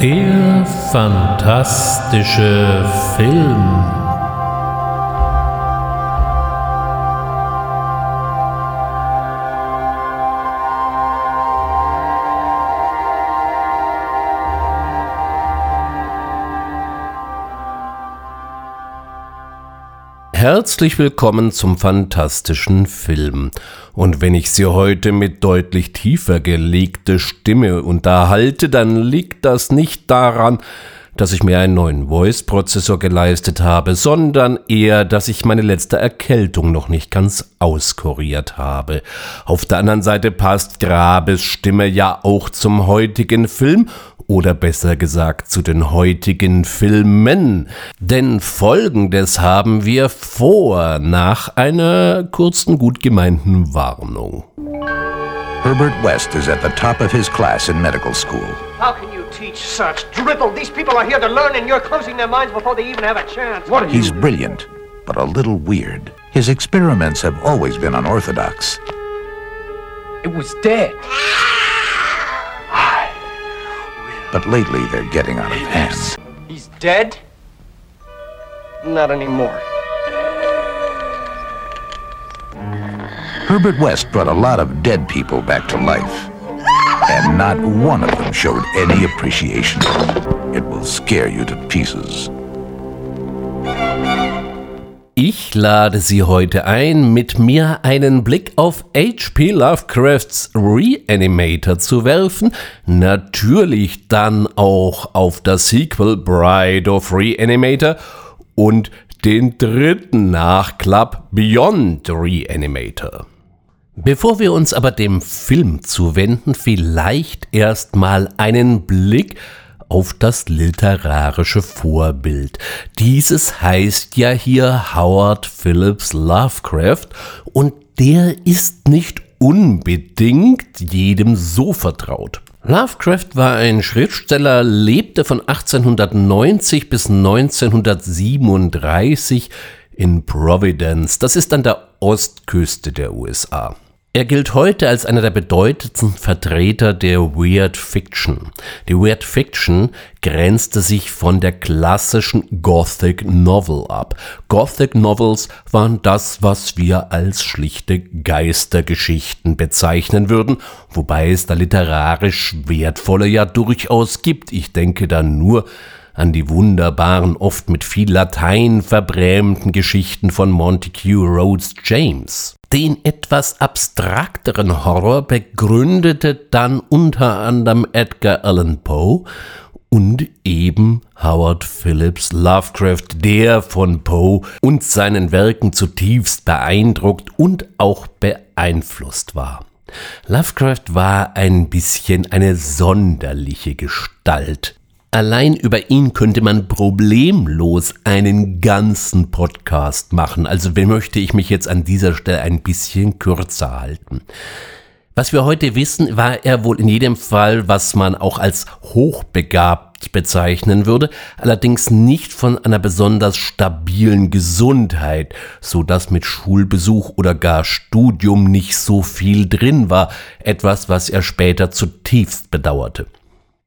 Der fantastische Film. Herzlich willkommen zum fantastischen Film. Und wenn ich Sie heute mit deutlich tiefer gelegter Stimme unterhalte, dann liegt das nicht daran, dass ich mir einen neuen Voice-Prozessor geleistet habe, sondern eher, dass ich meine letzte Erkältung noch nicht ganz auskuriert habe. Auf der anderen Seite passt Grabes Stimme ja auch zum heutigen Film oder besser gesagt zu den heutigen Filmen. Denn folgendes haben wir vor nach einer kurzen, gut gemeinten Warnung. Herbert West is at the top of his class in medical school. How can you teach such drivel? These people are here to learn, and you're closing their minds before they even have a chance. What are He's brilliant, but a little weird. His experiments have always been unorthodox. It was dead. But lately they're getting out of hand. He's dead? Not anymore. Herbert West brought a lot of dead people back to life. And not one of them showed any appreciation. It will scare you to pieces. Ich lade Sie heute ein, mit mir einen Blick auf H.P. Lovecrafts Reanimator zu werfen, natürlich dann auch auf das Sequel Bride of Reanimator und den dritten Nachklapp Beyond Reanimator. Bevor wir uns aber dem Film zuwenden, vielleicht erstmal einen Blick auf das literarische Vorbild. Dieses heißt ja hier Howard Phillips Lovecraft und der ist nicht unbedingt jedem so vertraut. Lovecraft war ein Schriftsteller, lebte von 1890 bis 1937 in Providence, das ist an der Ostküste der USA. Er gilt heute als einer der bedeutendsten Vertreter der Weird Fiction. Die Weird Fiction grenzte sich von der klassischen Gothic Novel ab. Gothic Novels waren das, was wir als schlichte Geistergeschichten bezeichnen würden, wobei es da literarisch wertvolle ja durchaus gibt. Ich denke da nur an die wunderbaren, oft mit viel Latein verbrämten Geschichten von Montague Rhodes James. Den etwas abstrakteren Horror begründete dann unter anderem Edgar Allan Poe und eben Howard Phillips Lovecraft, der von Poe und seinen Werken zutiefst beeindruckt und auch beeinflusst war. Lovecraft war ein bisschen eine sonderliche Gestalt. Allein über ihn könnte man problemlos einen ganzen Podcast machen. Also möchte ich mich jetzt an dieser Stelle ein bisschen kürzer halten. Was wir heute wissen, war er wohl in jedem Fall, was man auch als hochbegabt bezeichnen würde, allerdings nicht von einer besonders stabilen Gesundheit, so dass mit Schulbesuch oder gar Studium nicht so viel drin war, etwas, was er später zutiefst bedauerte.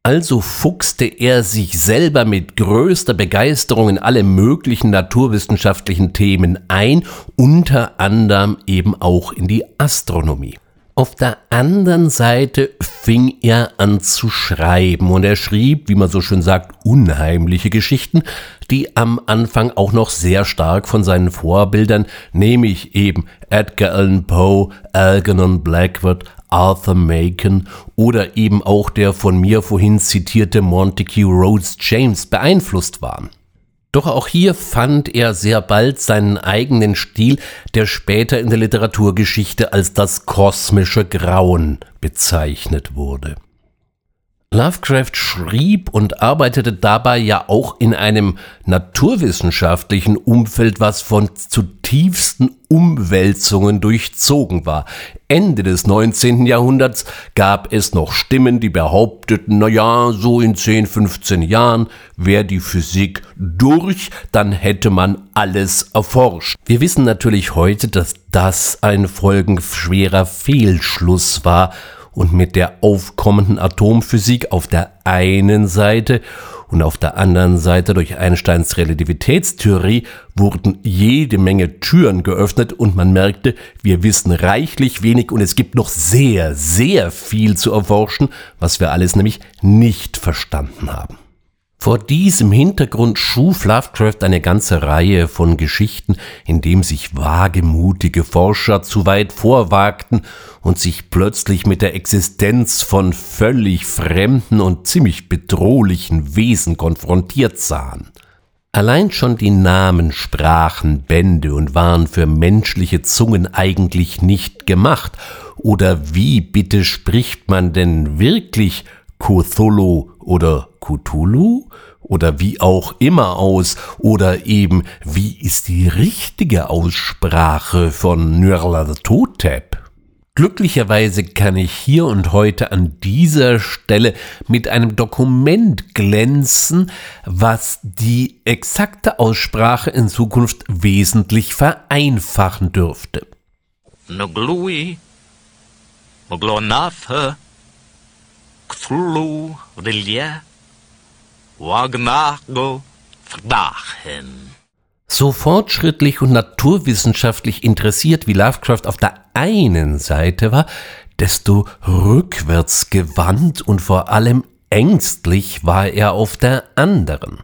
Also fuchste er sich selber mit größter Begeisterung in alle möglichen naturwissenschaftlichen Themen ein, unter anderem eben auch in die Astronomie. Auf der anderen Seite fing er an zu schreiben und er schrieb, wie man so schön sagt, unheimliche Geschichten, die am Anfang auch noch sehr stark von seinen Vorbildern, nämlich eben Edgar Allan Poe, Algernon Blackwood, Arthur Macon oder eben auch der von mir vorhin zitierte Montague Rhodes James beeinflusst waren. Doch auch hier fand er sehr bald seinen eigenen Stil, der später in der Literaturgeschichte als das kosmische Grauen bezeichnet wurde. Lovecraft schrieb und arbeitete dabei ja auch in einem naturwissenschaftlichen Umfeld, was von zutiefsten Umwälzungen durchzogen war. Ende des 19. Jahrhunderts gab es noch Stimmen, die behaupteten, na ja, so in 10, 15 Jahren wäre die Physik durch, dann hätte man alles erforscht. Wir wissen natürlich heute, dass das ein folgenschwerer Fehlschluss war und mit der aufkommenden Atomphysik auf der einen Seite und auf der anderen Seite durch Einsteins Relativitätstheorie wurden jede Menge Türen geöffnet und man merkte, wir wissen reichlich wenig und es gibt noch sehr, sehr viel zu erforschen, was wir alles nämlich nicht verstanden haben. Vor diesem Hintergrund schuf Lovecraft eine ganze Reihe von Geschichten, in dem sich wagemutige Forscher zu weit vorwagten und sich plötzlich mit der Existenz von völlig fremden und ziemlich bedrohlichen Wesen konfrontiert sahen. Allein schon die Namen sprachen Bände und waren für menschliche Zungen eigentlich nicht gemacht. Oder wie bitte spricht man denn wirklich Cthulhu oder Cthulhu oder wie auch immer aus oder eben wie ist die richtige Aussprache von Nyarlathotep? Glücklicherweise kann ich hier und heute an dieser Stelle mit einem Dokument glänzen, was die exakte Aussprache in Zukunft wesentlich vereinfachen dürfte. Noglui, Moglonafe, Cthulhu, Relia, Wagnago, Verdachen. So fortschrittlich und naturwissenschaftlich interessiert wie Lovecraft auf der einen Seite war, desto rückwärtsgewandt und vor allem ängstlich war er auf der anderen.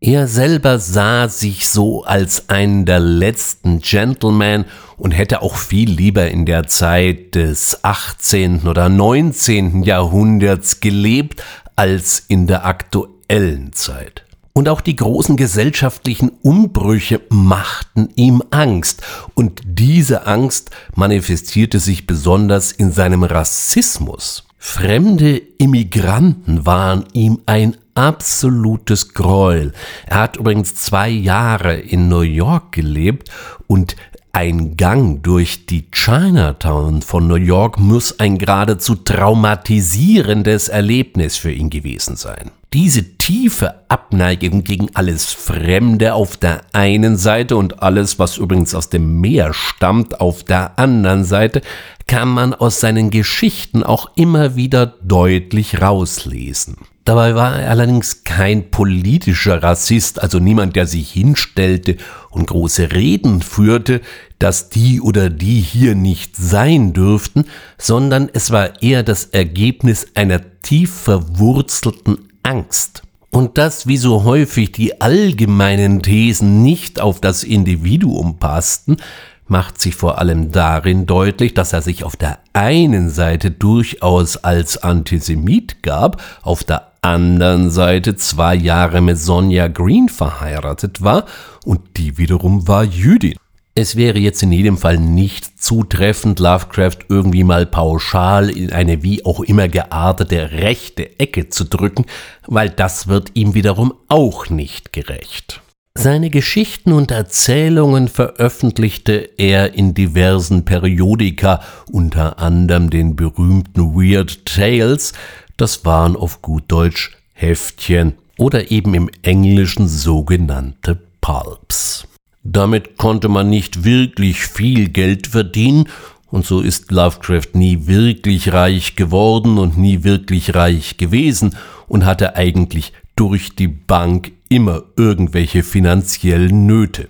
Er selber sah sich so als einen der letzten Gentlemen und hätte auch viel lieber in der Zeit des 18. oder 19. Jahrhunderts gelebt als in der aktuellen Zeit. Und auch die großen gesellschaftlichen Umbrüche machten ihm Angst. Und diese Angst manifestierte sich besonders in seinem Rassismus. Fremde Immigranten waren ihm ein absolutes Gräuel. Er hat übrigens zwei Jahre in New York gelebt und ein Gang durch die Chinatown von New York muss ein geradezu traumatisierendes Erlebnis für ihn gewesen sein. Diese tiefe Abneigung gegen alles Fremde auf der einen Seite und alles, was übrigens aus dem Meer stammt, auf der anderen Seite, kann man aus seinen Geschichten auch immer wieder deutlich rauslesen. Dabei war er allerdings kein politischer Rassist, also niemand, der sich hinstellte und große Reden führte, dass die oder die hier nicht sein dürften, sondern es war eher das Ergebnis einer tief verwurzelten Angst. Und dass wie so häufig die allgemeinen Thesen nicht auf das Individuum passten, macht sich vor allem darin deutlich, dass er sich auf der einen Seite durchaus als Antisemit gab, auf der anderen Seite zwei Jahre mit Sonja Green verheiratet war und die wiederum war Jüdin. Es wäre jetzt in jedem Fall nicht zutreffend, Lovecraft irgendwie mal pauschal in eine wie auch immer geartete rechte Ecke zu drücken, weil das wird ihm wiederum auch nicht gerecht. Seine Geschichten und Erzählungen veröffentlichte er in diversen Periodika, unter anderem den berühmten Weird Tales, das waren auf gut Deutsch Heftchen oder eben im Englischen sogenannte Pulps. Damit konnte man nicht wirklich viel Geld verdienen, und so ist Lovecraft nie wirklich reich geworden und nie wirklich reich gewesen und hatte eigentlich durch die Bank immer irgendwelche finanziellen Nöte.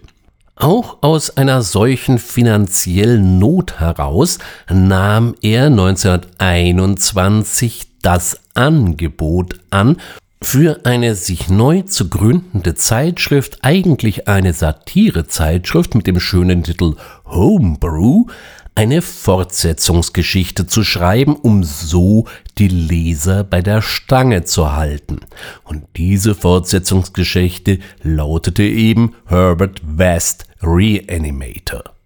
Auch aus einer solchen finanziellen Not heraus nahm er 1921 das Angebot an, für eine sich neu zu gründende Zeitschrift, eigentlich eine Satirezeitschrift mit dem schönen Titel Homebrew, eine Fortsetzungsgeschichte zu schreiben, um so die Leser bei der Stange zu halten. Und diese Fortsetzungsgeschichte lautete eben Herbert West Reanimator.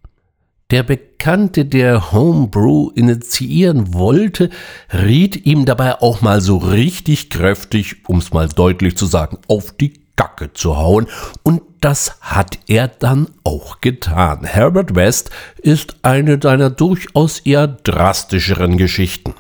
Der Bekannte, der Homebrew initiieren wollte, riet ihm dabei auch mal so richtig kräftig, um's mal deutlich zu sagen, auf die Gacke zu hauen. Und das hat er dann auch getan. Herbert West ist eine seiner durchaus eher drastischeren Geschichten.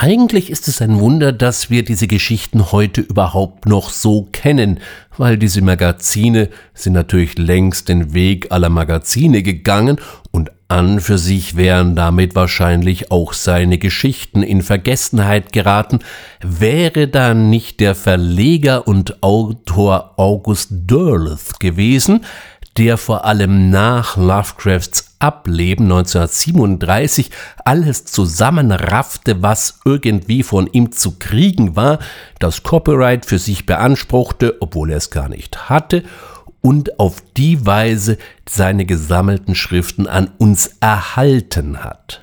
Eigentlich ist es ein Wunder, dass wir diese Geschichten heute überhaupt noch so kennen, weil diese Magazine sind natürlich längst den Weg aller Magazine gegangen und an für sich wären damit wahrscheinlich auch seine Geschichten in Vergessenheit geraten, wäre da nicht der Verleger und Autor August Derleth gewesen, der vor allem nach Lovecrafts Ableben 1937 alles zusammenraffte, was irgendwie von ihm zu kriegen war, das Copyright für sich beanspruchte, obwohl er es gar nicht hatte, und auf die Weise seine gesammelten Schriften an uns erhalten hat.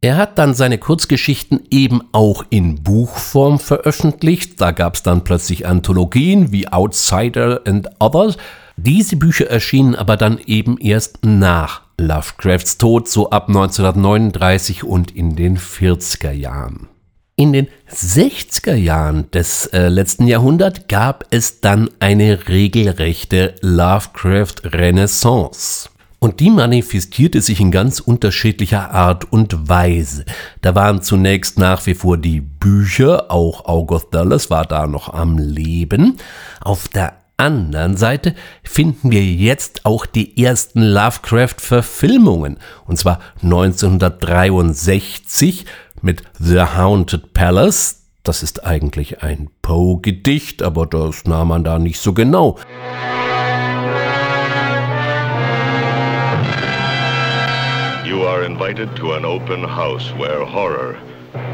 Er hat dann seine Kurzgeschichten eben auch in Buchform veröffentlicht. Da gab es dann plötzlich Anthologien wie Outsider and Others, diese Bücher erschienen aber dann eben erst nach Lovecrafts Tod, so ab 1939 und in den 40er Jahren. In den 60er Jahren des äh, letzten Jahrhunderts gab es dann eine regelrechte Lovecraft-Renaissance. Und die manifestierte sich in ganz unterschiedlicher Art und Weise. Da waren zunächst nach wie vor die Bücher, auch August Dulles war da noch am Leben. Auf der anderen Seite finden wir jetzt auch die ersten Lovecraft-Verfilmungen, und zwar 1963 mit The Haunted Palace. Das ist eigentlich ein Poe-Gedicht, aber das nahm man da nicht so genau. You are invited to an open house where horror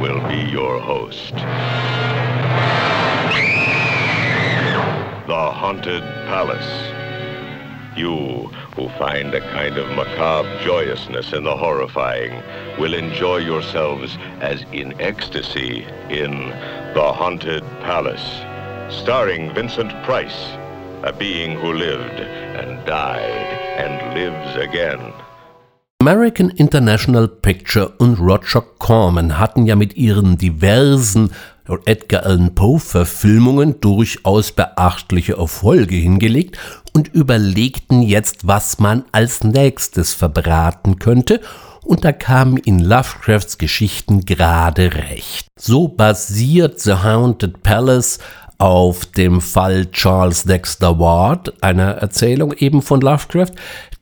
will be your host. The Haunted Palace. You, who find a kind of macabre joyousness in the horrifying, will enjoy yourselves as in ecstasy in The Haunted Palace, starring Vincent Price, a being who lived and died and lives again. American International Picture und Roger Corman hatten ja mit ihren diversen Edgar Allan Poe-Verfilmungen durchaus beachtliche Erfolge hingelegt und überlegten jetzt, was man als nächstes verbraten könnte, und da kamen in Lovecrafts Geschichten gerade recht. So basiert The Haunted Palace auf dem Fall Charles Dexter Ward, einer Erzählung eben von Lovecraft,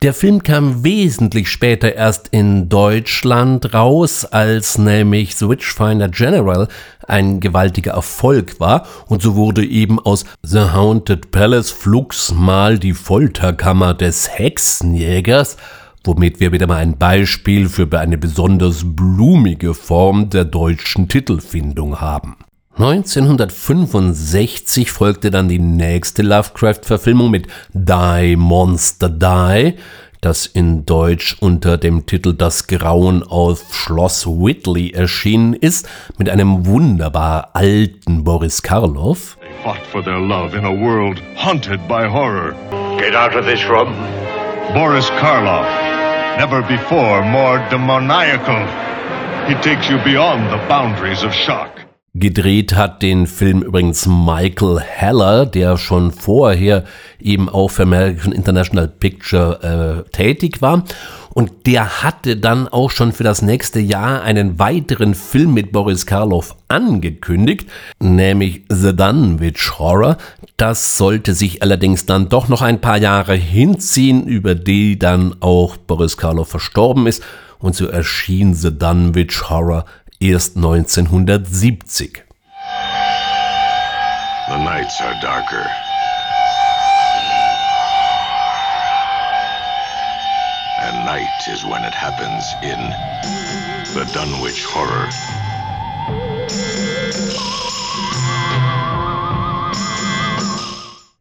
der Film kam wesentlich später erst in Deutschland raus, als nämlich The Witchfinder General ein gewaltiger Erfolg war und so wurde eben aus The Haunted Palace flugs mal die Folterkammer des Hexenjägers, womit wir wieder mal ein Beispiel für eine besonders blumige Form der deutschen Titelfindung haben. 1965 folgte dann die nächste Lovecraft-Verfilmung mit Die Monster Die, das in Deutsch unter dem Titel Das Grauen auf Schloss Whitley erschienen ist, mit einem wunderbar alten Boris Karloff. They fought for their love in a world haunted by horror. Get out of this room. Boris Karloff, never before more demoniacal. He takes you beyond the boundaries of shock. Gedreht hat den Film übrigens Michael Heller, der schon vorher eben auch für American International Picture äh, tätig war. Und der hatte dann auch schon für das nächste Jahr einen weiteren Film mit Boris Karloff angekündigt, nämlich The Dunwich Horror. Das sollte sich allerdings dann doch noch ein paar Jahre hinziehen, über die dann auch Boris Karloff verstorben ist. Und so erschien The Dunwich Horror erst 1970. The nights are darker. And night is when it happens in the Dunwich Horror.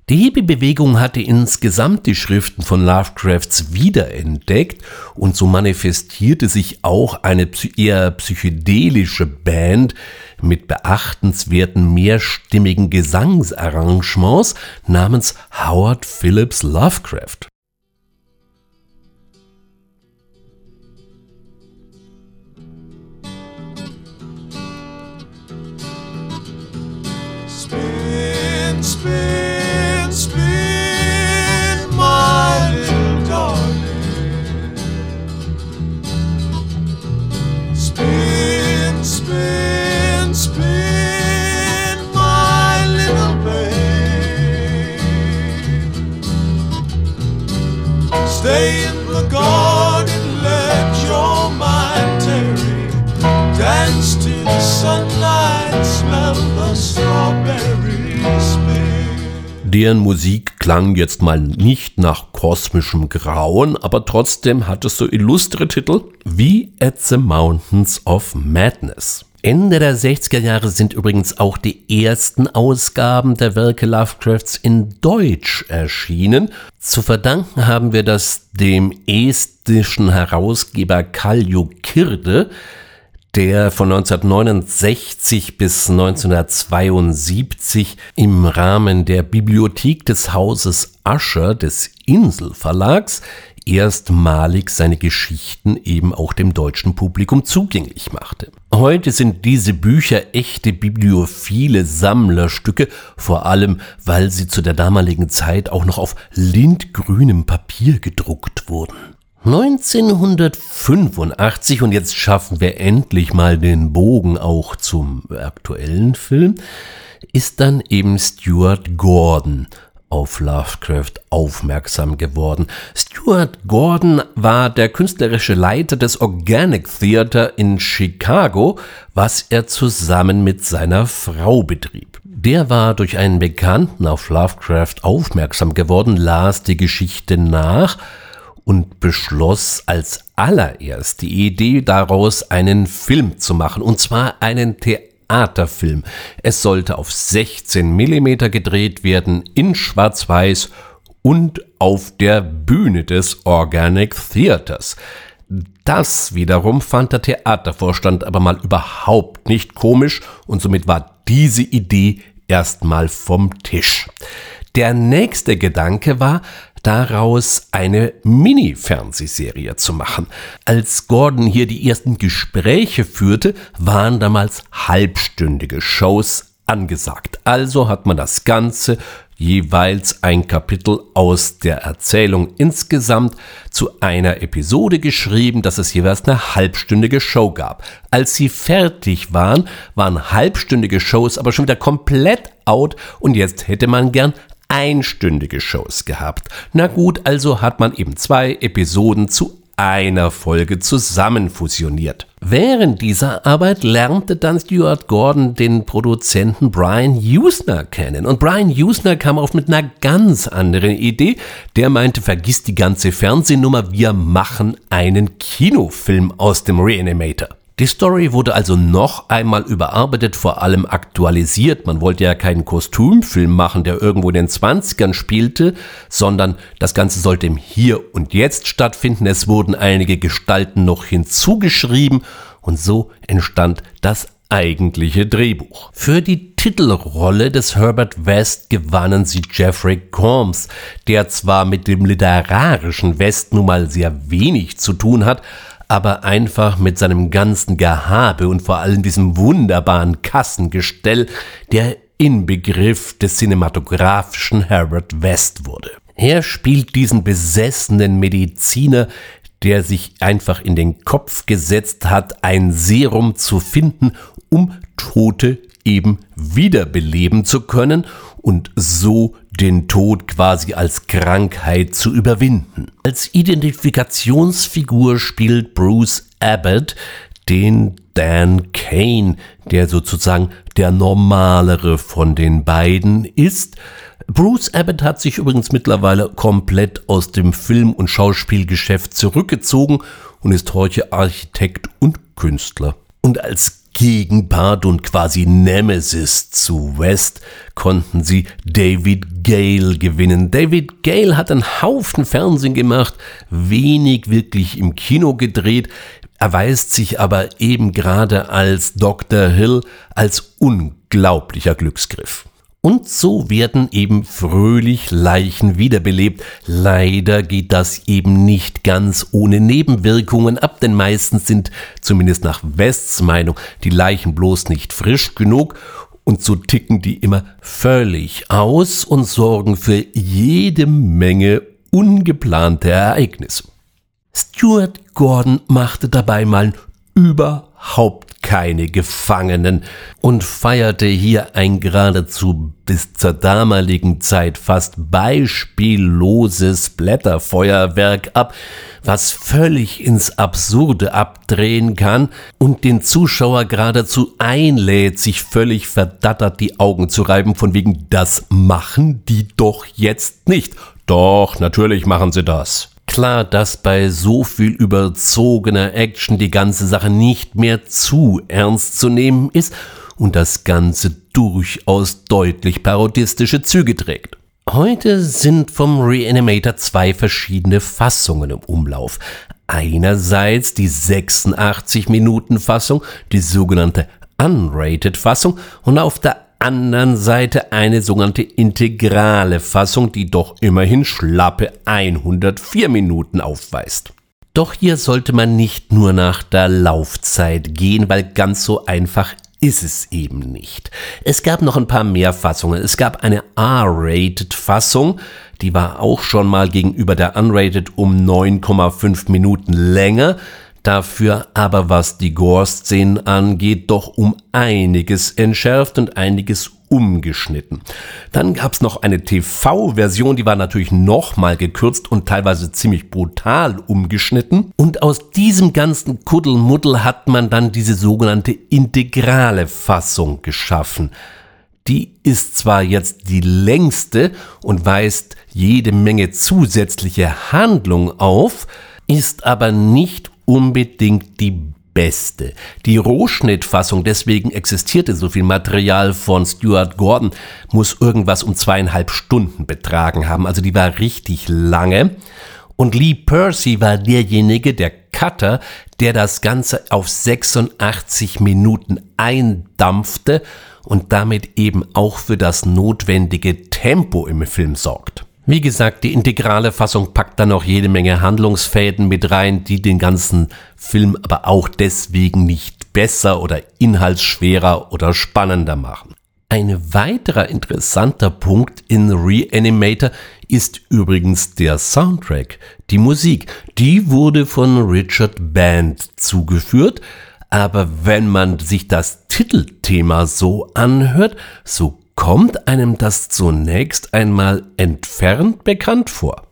Die Hippie-Bewegung hatte insgesamt die Schriften von Lovecrafts wiederentdeckt und so manifestierte sich auch eine eher psychedelische Band mit beachtenswerten mehrstimmigen Gesangsarrangements namens Howard Phillips Lovecraft. Spin, spin. Deren Musik klang jetzt mal nicht nach kosmischem Grauen, aber trotzdem hat es so illustre Titel wie At the Mountains of Madness. Ende der 60er Jahre sind übrigens auch die ersten Ausgaben der Werke Lovecrafts in Deutsch erschienen. Zu verdanken haben wir das dem estischen Herausgeber Kallio Kirde, der von 1969 bis 1972 im Rahmen der Bibliothek des Hauses Ascher des Inselverlags erstmalig seine Geschichten eben auch dem deutschen Publikum zugänglich machte. Heute sind diese Bücher echte bibliophile Sammlerstücke, vor allem weil sie zu der damaligen Zeit auch noch auf lindgrünem Papier gedruckt wurden. 1985, und jetzt schaffen wir endlich mal den Bogen auch zum aktuellen Film, ist dann eben Stuart Gordon auf Lovecraft aufmerksam geworden. Stuart Gordon war der künstlerische Leiter des Organic Theater in Chicago, was er zusammen mit seiner Frau betrieb. Der war durch einen Bekannten auf Lovecraft aufmerksam geworden, las die Geschichte nach, und beschloss als allererst die Idee daraus, einen Film zu machen, und zwar einen Theaterfilm. Es sollte auf 16 mm gedreht werden, in Schwarz-Weiß und auf der Bühne des Organic Theaters. Das wiederum fand der Theatervorstand aber mal überhaupt nicht komisch und somit war diese Idee erstmal vom Tisch. Der nächste Gedanke war, daraus eine Mini-Fernsehserie zu machen. Als Gordon hier die ersten Gespräche führte, waren damals halbstündige Shows angesagt. Also hat man das Ganze jeweils ein Kapitel aus der Erzählung insgesamt zu einer Episode geschrieben, dass es jeweils eine halbstündige Show gab. Als sie fertig waren, waren halbstündige Shows aber schon wieder komplett out und jetzt hätte man gern einstündige Shows gehabt. Na gut, also hat man eben zwei Episoden zu einer Folge zusammenfusioniert. Während dieser Arbeit lernte dann Stuart Gordon den Produzenten Brian Usner kennen. Und Brian Usner kam auf mit einer ganz anderen Idee. Der meinte, vergiss die ganze Fernsehnummer, wir machen einen Kinofilm aus dem Reanimator. Die Story wurde also noch einmal überarbeitet, vor allem aktualisiert. Man wollte ja keinen Kostümfilm machen, der irgendwo in den 20ern spielte, sondern das Ganze sollte im Hier und Jetzt stattfinden. Es wurden einige Gestalten noch hinzugeschrieben und so entstand das eigentliche Drehbuch. Für die Titelrolle des Herbert West gewannen sie Jeffrey Combs, der zwar mit dem literarischen West nun mal sehr wenig zu tun hat, aber einfach mit seinem ganzen Gehabe und vor allem diesem wunderbaren Kassengestell der Inbegriff des cinematografischen Herbert West wurde. Er spielt diesen besessenen Mediziner, der sich einfach in den Kopf gesetzt hat, ein Serum zu finden, um Tote eben wiederbeleben zu können und so den Tod quasi als Krankheit zu überwinden. Als Identifikationsfigur spielt Bruce Abbott den Dan Kane, der sozusagen der normalere von den beiden ist. Bruce Abbott hat sich übrigens mittlerweile komplett aus dem Film- und Schauspielgeschäft zurückgezogen und ist heute Architekt und Künstler. Und als Gegenpart und quasi Nemesis zu West konnten sie David Gale gewinnen. David Gale hat einen Haufen Fernsehen gemacht, wenig wirklich im Kino gedreht, erweist sich aber eben gerade als Dr. Hill als unglaublicher Glücksgriff. Und so werden eben fröhlich Leichen wiederbelebt. Leider geht das eben nicht ganz ohne Nebenwirkungen ab, denn meistens sind, zumindest nach Wests Meinung, die Leichen bloß nicht frisch genug und so ticken die immer völlig aus und sorgen für jede Menge ungeplante Ereignisse. Stuart Gordon machte dabei mal überhaupt keine Gefangenen und feierte hier ein geradezu bis zur damaligen Zeit fast beispielloses Blätterfeuerwerk ab, was völlig ins Absurde abdrehen kann und den Zuschauer geradezu einlädt, sich völlig verdattert die Augen zu reiben, von wegen das machen die doch jetzt nicht. Doch, natürlich machen sie das. Klar, dass bei so viel überzogener Action die ganze Sache nicht mehr zu ernst zu nehmen ist und das Ganze durchaus deutlich parodistische Züge trägt. Heute sind vom Reanimator zwei verschiedene Fassungen im Umlauf. Einerseits die 86 Minuten Fassung, die sogenannte Unrated Fassung und auf der anderen Seite eine sogenannte integrale Fassung, die doch immerhin schlappe 104 Minuten aufweist. Doch hier sollte man nicht nur nach der Laufzeit gehen, weil ganz so einfach ist es eben nicht. Es gab noch ein paar mehr Fassungen. Es gab eine R-Rated-Fassung, die war auch schon mal gegenüber der Unrated um 9,5 Minuten länger, dafür aber was die Gore-Szenen angeht, doch um einiges entschärft und einiges umgeschnitten. Dann gab's noch eine TV-Version, die war natürlich nochmal gekürzt und teilweise ziemlich brutal umgeschnitten. Und aus diesem ganzen Kuddelmuddel hat man dann diese sogenannte integrale Fassung geschaffen. Die ist zwar jetzt die längste und weist jede Menge zusätzliche Handlung auf, ist aber nicht unbedingt die beste. Die Rohschnittfassung, deswegen existierte so viel Material von Stuart Gordon, muss irgendwas um zweieinhalb Stunden betragen haben. Also die war richtig lange. Und Lee Percy war derjenige, der Cutter, der das Ganze auf 86 Minuten eindampfte und damit eben auch für das notwendige Tempo im Film sorgt. Wie gesagt, die integrale Fassung packt dann noch jede Menge Handlungsfäden mit rein, die den ganzen Film aber auch deswegen nicht besser oder inhaltsschwerer oder spannender machen. Ein weiterer interessanter Punkt in Reanimator ist übrigens der Soundtrack, die Musik. Die wurde von Richard Band zugeführt, aber wenn man sich das Titelthema so anhört, so kommt einem das zunächst einmal entfernt bekannt vor.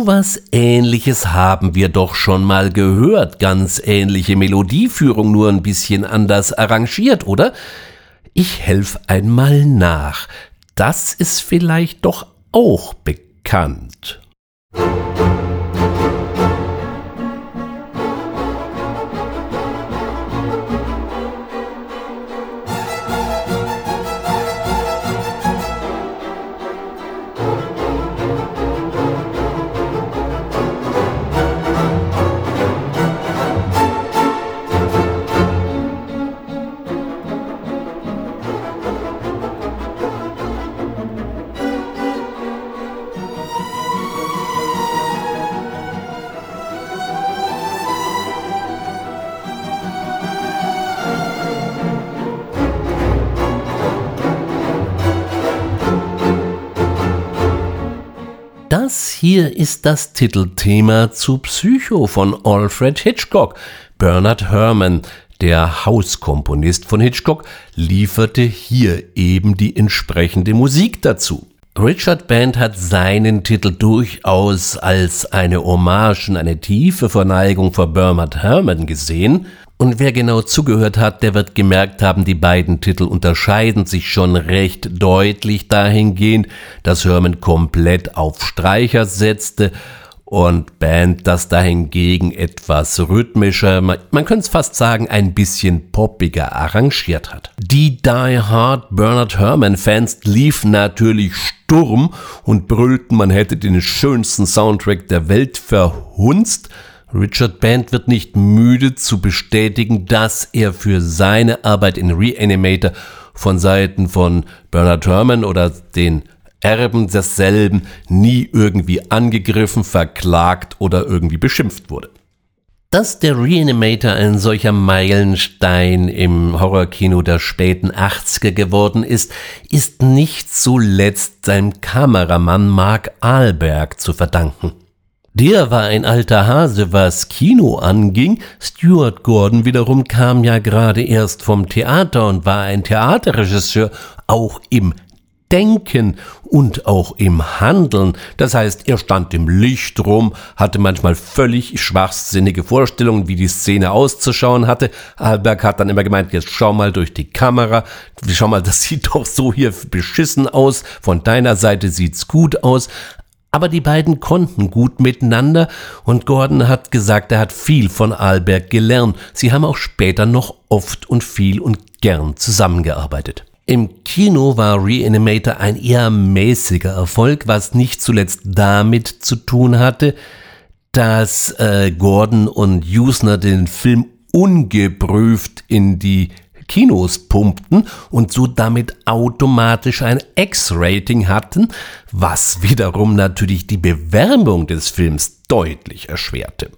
Sowas ähnliches haben wir doch schon mal gehört. Ganz ähnliche Melodieführung, nur ein bisschen anders arrangiert, oder? Ich helfe einmal nach. Das ist vielleicht doch auch bekannt. Hier ist das Titelthema zu Psycho von Alfred Hitchcock. Bernard Herrmann, der Hauskomponist von Hitchcock, lieferte hier eben die entsprechende Musik dazu. Richard Band hat seinen Titel durchaus als eine Hommage und eine tiefe Verneigung vor Bernard Herrmann gesehen. Und wer genau zugehört hat, der wird gemerkt haben, die beiden Titel unterscheiden sich schon recht deutlich dahingehend, dass Herman komplett auf Streicher setzte und Band das dahingegen etwas rhythmischer, man, man könnte es fast sagen, ein bisschen poppiger arrangiert hat. Die Die Hard Bernard Herrmann Fans liefen natürlich Sturm und brüllten, man hätte den schönsten Soundtrack der Welt verhunzt. Richard Band wird nicht müde zu bestätigen, dass er für seine Arbeit in Reanimator von Seiten von Bernard Herrmann oder den Erben desselben nie irgendwie angegriffen, verklagt oder irgendwie beschimpft wurde. Dass der Reanimator ein solcher Meilenstein im Horrorkino der späten 80er geworden ist, ist nicht zuletzt seinem Kameramann Mark Ahlberg zu verdanken. Der war ein alter Hase, was Kino anging. Stuart Gordon wiederum kam ja gerade erst vom Theater und war ein Theaterregisseur, auch im Denken und auch im Handeln. Das heißt, er stand im Licht rum, hatte manchmal völlig schwachsinnige Vorstellungen, wie die Szene auszuschauen hatte. Alberg hat dann immer gemeint, jetzt schau mal durch die Kamera, schau mal, das sieht doch so hier beschissen aus, von deiner Seite sieht's gut aus. Aber die beiden konnten gut miteinander und Gordon hat gesagt, er hat viel von Alberg gelernt. Sie haben auch später noch oft und viel und gern zusammengearbeitet. Im Kino war Reanimator ein eher mäßiger Erfolg, was nicht zuletzt damit zu tun hatte, dass äh, Gordon und Usner den Film ungeprüft in die Kinos pumpten und so damit automatisch ein X-Rating hatten, was wiederum natürlich die Bewerbung des Films deutlich erschwerte.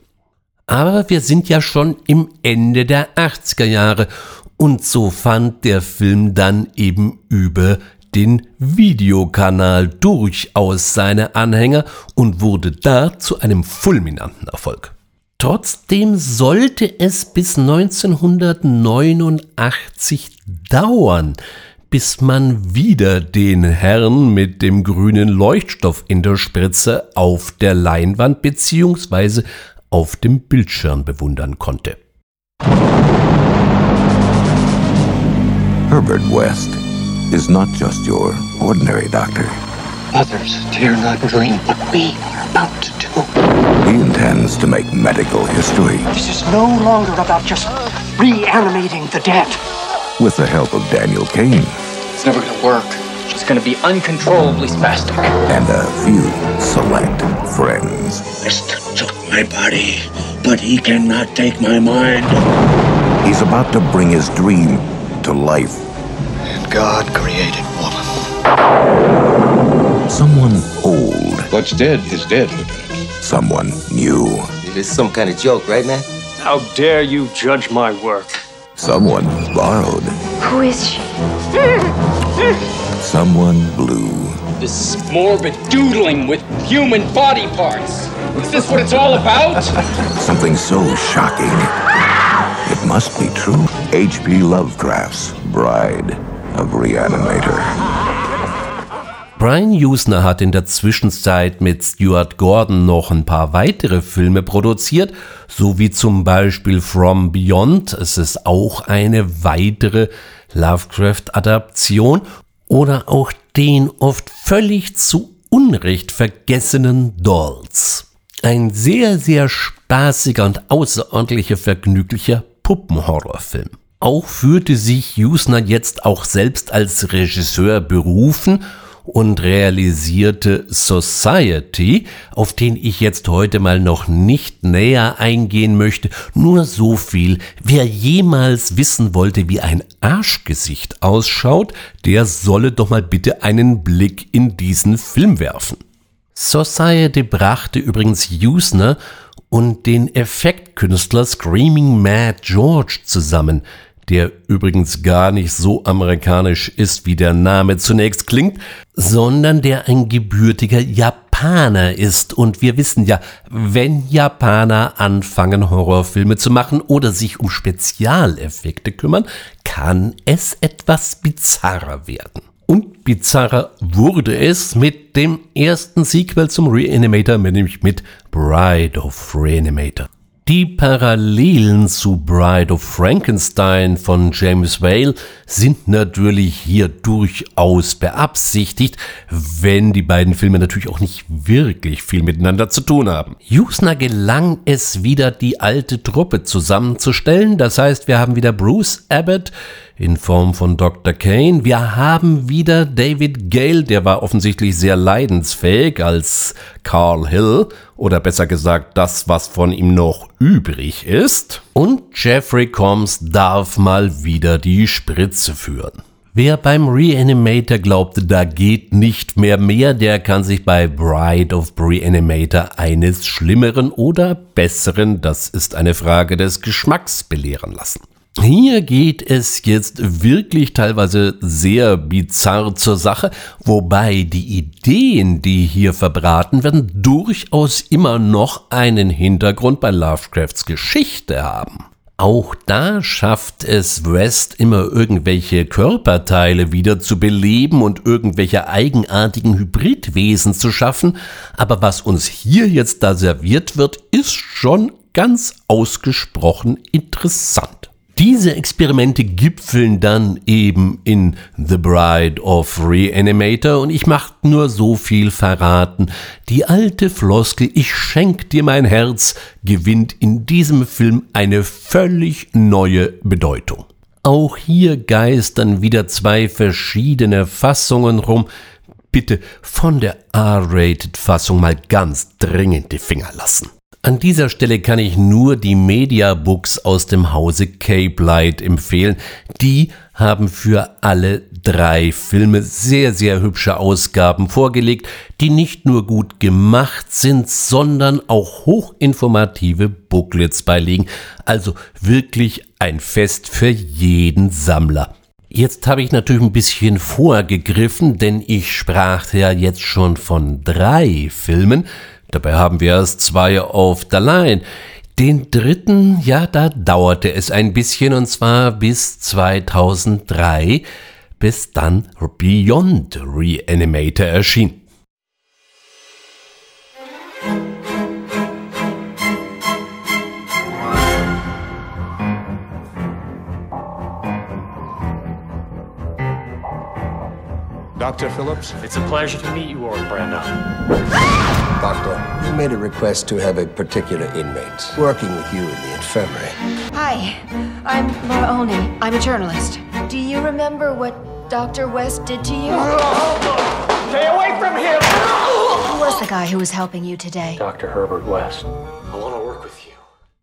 Aber wir sind ja schon im Ende der 80er Jahre und so fand der Film dann eben über den Videokanal durchaus seine Anhänger und wurde da zu einem fulminanten Erfolg. Trotzdem sollte es bis 1989 dauern, bis man wieder den Herrn mit dem grünen Leuchtstoff in der Spritze auf der Leinwand bzw. auf dem Bildschirm bewundern konnte. Herbert West is not just your ordinary doctor. Others dare not dream what we are about to do. He intends to make medical history This is no longer about just reanimating the dead. with the help of Daniel Kane It's never gonna work. She's gonna be uncontrollably spastic. and a few select friends. West took my body, but he cannot take my mind. He's about to bring his dream to life. And God created woman. Someone old, What's dead is dead. someone new, It is some kind of joke, right, man? How dare you judge my work? someone borrowed, Who is she? someone blue. This morbid doodling with human body parts. Is this what it's all about? Something so shocking. It must be true. H.P. Lovecraft's Bride of Reanimator. Brian Usner hat in der Zwischenzeit mit Stuart Gordon noch ein paar weitere Filme produziert, so wie zum Beispiel From Beyond. Es ist auch eine weitere Lovecraft-Adaption oder auch den oft völlig zu Unrecht vergessenen Dolls. Ein sehr, sehr spaßiger und außerordentlicher vergnüglicher Puppenhorrorfilm. Auch führte sich Usner jetzt auch selbst als Regisseur berufen und realisierte Society, auf den ich jetzt heute mal noch nicht näher eingehen möchte, nur so viel, wer jemals wissen wollte, wie ein Arschgesicht ausschaut, der solle doch mal bitte einen Blick in diesen Film werfen. Society brachte übrigens Usner und den Effektkünstler Screaming Mad George zusammen, der übrigens gar nicht so amerikanisch ist, wie der Name zunächst klingt, sondern der ein gebürtiger Japaner ist. Und wir wissen ja, wenn Japaner anfangen, Horrorfilme zu machen oder sich um Spezialeffekte kümmern, kann es etwas bizarrer werden. Und bizarrer wurde es mit dem ersten Sequel zum Reanimator, nämlich mit Bride of Reanimator. Die Parallelen zu Bride of Frankenstein von James Whale sind natürlich hier durchaus beabsichtigt, wenn die beiden Filme natürlich auch nicht wirklich viel miteinander zu tun haben. Jusner gelang es wieder, die alte Truppe zusammenzustellen. Das heißt, wir haben wieder Bruce Abbott, in Form von Dr. Kane. Wir haben wieder David Gale, der war offensichtlich sehr leidensfähig als Carl Hill oder besser gesagt das, was von ihm noch übrig ist. Und Jeffrey Combs darf mal wieder die Spritze führen. Wer beim Reanimator glaubte, da geht nicht mehr mehr, der kann sich bei Bride of Reanimator eines Schlimmeren oder Besseren, das ist eine Frage des Geschmacks, belehren lassen. Hier geht es jetzt wirklich teilweise sehr bizarr zur Sache, wobei die Ideen, die hier verbraten werden, durchaus immer noch einen Hintergrund bei Lovecrafts Geschichte haben. Auch da schafft es West immer irgendwelche Körperteile wieder zu beleben und irgendwelche eigenartigen Hybridwesen zu schaffen, aber was uns hier jetzt da serviert wird, ist schon ganz ausgesprochen interessant. Diese Experimente gipfeln dann eben in The Bride of Reanimator und ich mach nur so viel verraten. Die alte Floskel Ich schenk dir mein Herz gewinnt in diesem Film eine völlig neue Bedeutung. Auch hier geistern wieder zwei verschiedene Fassungen rum. Bitte von der R-Rated-Fassung mal ganz dringend die Finger lassen. An dieser Stelle kann ich nur die Mediabooks aus dem Hause Cape Light empfehlen. Die haben für alle drei Filme sehr, sehr hübsche Ausgaben vorgelegt, die nicht nur gut gemacht sind, sondern auch hochinformative Booklets beilegen. Also wirklich ein Fest für jeden Sammler. Jetzt habe ich natürlich ein bisschen vorgegriffen, denn ich sprach ja jetzt schon von drei Filmen. Dabei haben wir erst zwei auf der Line. Den dritten, ja, da dauerte es ein bisschen und zwar bis 2003, bis dann Beyond Reanimator erschien. Dr. Phillips? It's a pleasure to meet you, Org Brenda. Doctor, you made a request to have a particular inmate working with you in the infirmary. Hi, I'm Laura Olney. I'm a journalist. Do you remember what Dr. West did to you? Stay away from him! Who was the guy who was helping you today? Dr. Herbert West. I want to work with you.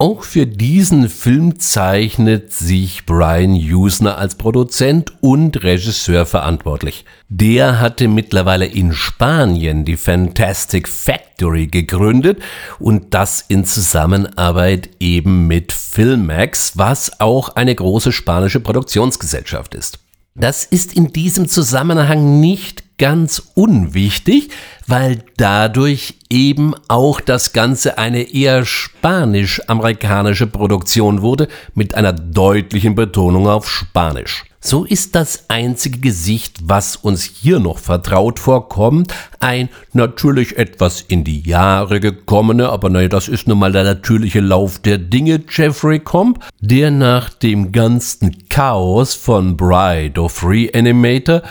Auch für diesen Film zeichnet sich Brian Usner als Produzent und Regisseur verantwortlich. Der hatte mittlerweile in Spanien die Fantastic Factory gegründet und das in Zusammenarbeit eben mit Filmax, was auch eine große spanische Produktionsgesellschaft ist. Das ist in diesem Zusammenhang nicht ganz unwichtig, weil dadurch eben auch das Ganze eine eher spanisch-amerikanische Produktion wurde mit einer deutlichen Betonung auf Spanisch. So ist das einzige Gesicht, was uns hier noch vertraut vorkommt, ein natürlich etwas in die Jahre gekommene, aber naja, das ist nun mal der natürliche Lauf der Dinge, Jeffrey Comp, der nach dem ganzen Chaos von Bride of Reanimator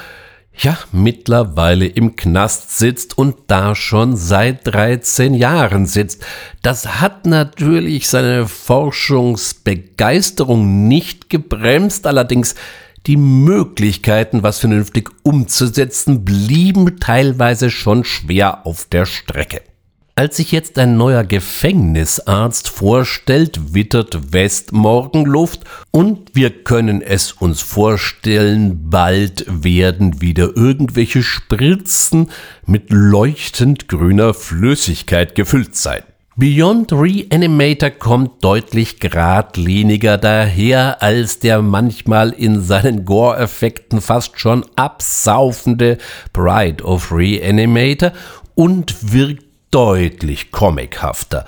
ja mittlerweile im Knast sitzt und da schon seit 13 Jahren sitzt. Das hat natürlich seine Forschungsbegeisterung nicht gebremst, allerdings die Möglichkeiten, was vernünftig umzusetzen, blieben teilweise schon schwer auf der Strecke. Als sich jetzt ein neuer Gefängnisarzt vorstellt, wittert West Morgenluft und wir können es uns vorstellen, bald werden wieder irgendwelche Spritzen mit leuchtend grüner Flüssigkeit gefüllt sein. Beyond Reanimator kommt deutlich geradliniger daher als der manchmal in seinen Gore-Effekten fast schon absaufende Bride of Reanimator und wirkt deutlich comichafter.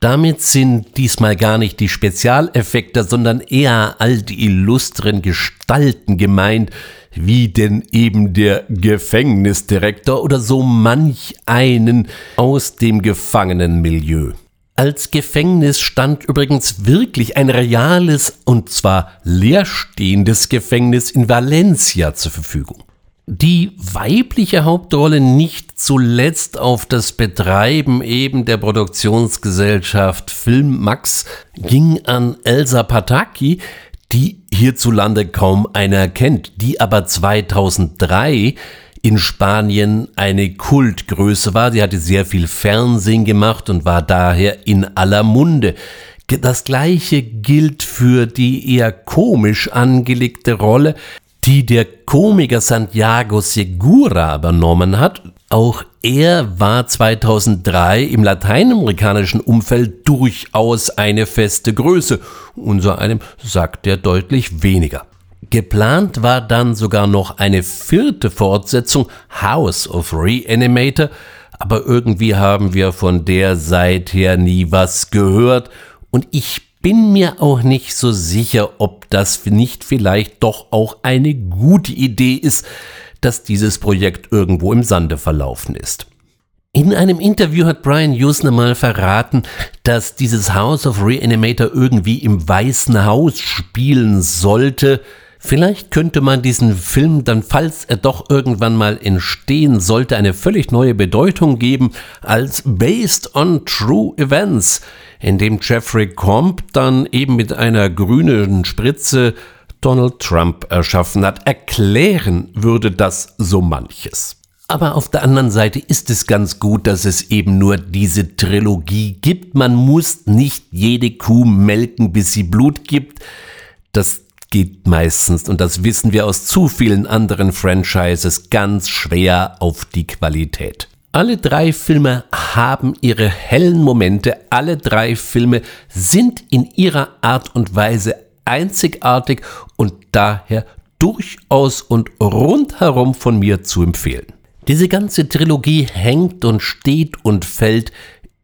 Damit sind diesmal gar nicht die Spezialeffekte, sondern eher all die illustren Gestalten gemeint, wie denn eben der Gefängnisdirektor oder so manch einen aus dem Gefangenenmilieu. Als Gefängnis stand übrigens wirklich ein reales und zwar leerstehendes Gefängnis in Valencia zur Verfügung. Die weibliche Hauptrolle nicht zuletzt auf das Betreiben eben der Produktionsgesellschaft Film Max ging an Elsa Pataki, die hierzulande kaum einer kennt, die aber 2003 in Spanien eine Kultgröße war. Sie hatte sehr viel Fernsehen gemacht und war daher in aller Munde. Das gleiche gilt für die eher komisch angelegte Rolle, die der Komiker Santiago Segura übernommen hat. Auch er war 2003 im lateinamerikanischen Umfeld durchaus eine feste Größe. Unser einem sagt er deutlich weniger. Geplant war dann sogar noch eine vierte Fortsetzung, House of Reanimator, aber irgendwie haben wir von der seither nie was gehört und ich bin mir auch nicht so sicher, ob das nicht vielleicht doch auch eine gute Idee ist, dass dieses Projekt irgendwo im Sande verlaufen ist. In einem Interview hat Brian Usner mal verraten, dass dieses House of Reanimator irgendwie im Weißen Haus spielen sollte, Vielleicht könnte man diesen Film dann, falls er doch irgendwann mal entstehen sollte, eine völlig neue Bedeutung geben als Based on True Events, in dem Jeffrey Comp dann eben mit einer grünen Spritze Donald Trump erschaffen hat. Erklären würde das so manches. Aber auf der anderen Seite ist es ganz gut, dass es eben nur diese Trilogie gibt. Man muss nicht jede Kuh melken, bis sie Blut gibt. Das geht meistens, und das wissen wir aus zu vielen anderen Franchises, ganz schwer auf die Qualität. Alle drei Filme haben ihre hellen Momente, alle drei Filme sind in ihrer Art und Weise einzigartig und daher durchaus und rundherum von mir zu empfehlen. Diese ganze Trilogie hängt und steht und fällt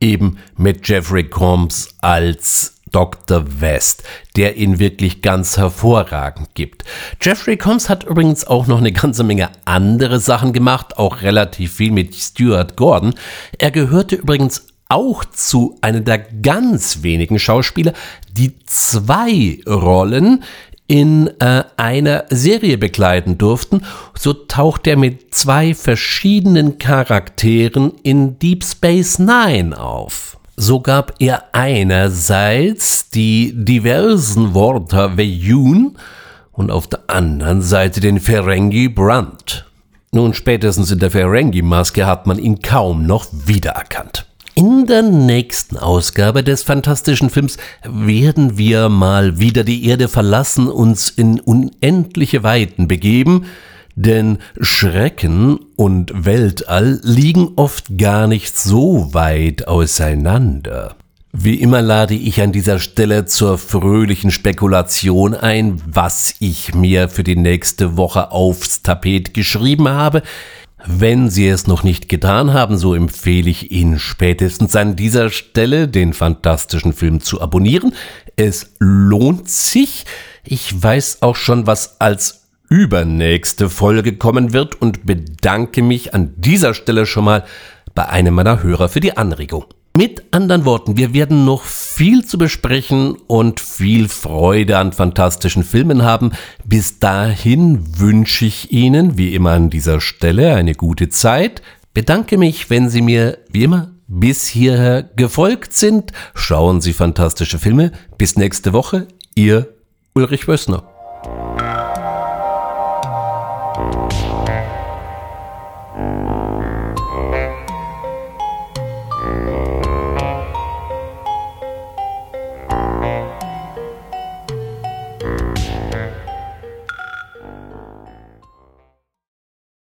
eben mit Jeffrey Combs als Dr. West, der ihn wirklich ganz hervorragend gibt. Jeffrey Combs hat übrigens auch noch eine ganze Menge andere Sachen gemacht, auch relativ viel mit Stuart Gordon. Er gehörte übrigens auch zu einer der ganz wenigen Schauspieler, die zwei Rollen in äh, einer Serie begleiten durften. So taucht er mit zwei verschiedenen Charakteren in Deep Space Nine auf. So gab er einerseits die diversen Worte Veyun und auf der anderen Seite den Ferengi Brandt. Nun, spätestens in der Ferengi-Maske hat man ihn kaum noch wiedererkannt. In der nächsten Ausgabe des fantastischen Films werden wir mal wieder die Erde verlassen, uns in unendliche Weiten begeben, denn Schrecken und Weltall liegen oft gar nicht so weit auseinander. Wie immer lade ich an dieser Stelle zur fröhlichen Spekulation ein, was ich mir für die nächste Woche aufs Tapet geschrieben habe. Wenn Sie es noch nicht getan haben, so empfehle ich Ihnen spätestens an dieser Stelle den fantastischen Film zu abonnieren. Es lohnt sich. Ich weiß auch schon, was als übernächste Folge kommen wird und bedanke mich an dieser Stelle schon mal bei einem meiner Hörer für die Anregung. Mit anderen Worten, wir werden noch viel zu besprechen und viel Freude an fantastischen Filmen haben. Bis dahin wünsche ich Ihnen, wie immer an dieser Stelle, eine gute Zeit. Bedanke mich, wenn Sie mir, wie immer, bis hierher gefolgt sind. Schauen Sie fantastische Filme. Bis nächste Woche. Ihr Ulrich Wössner.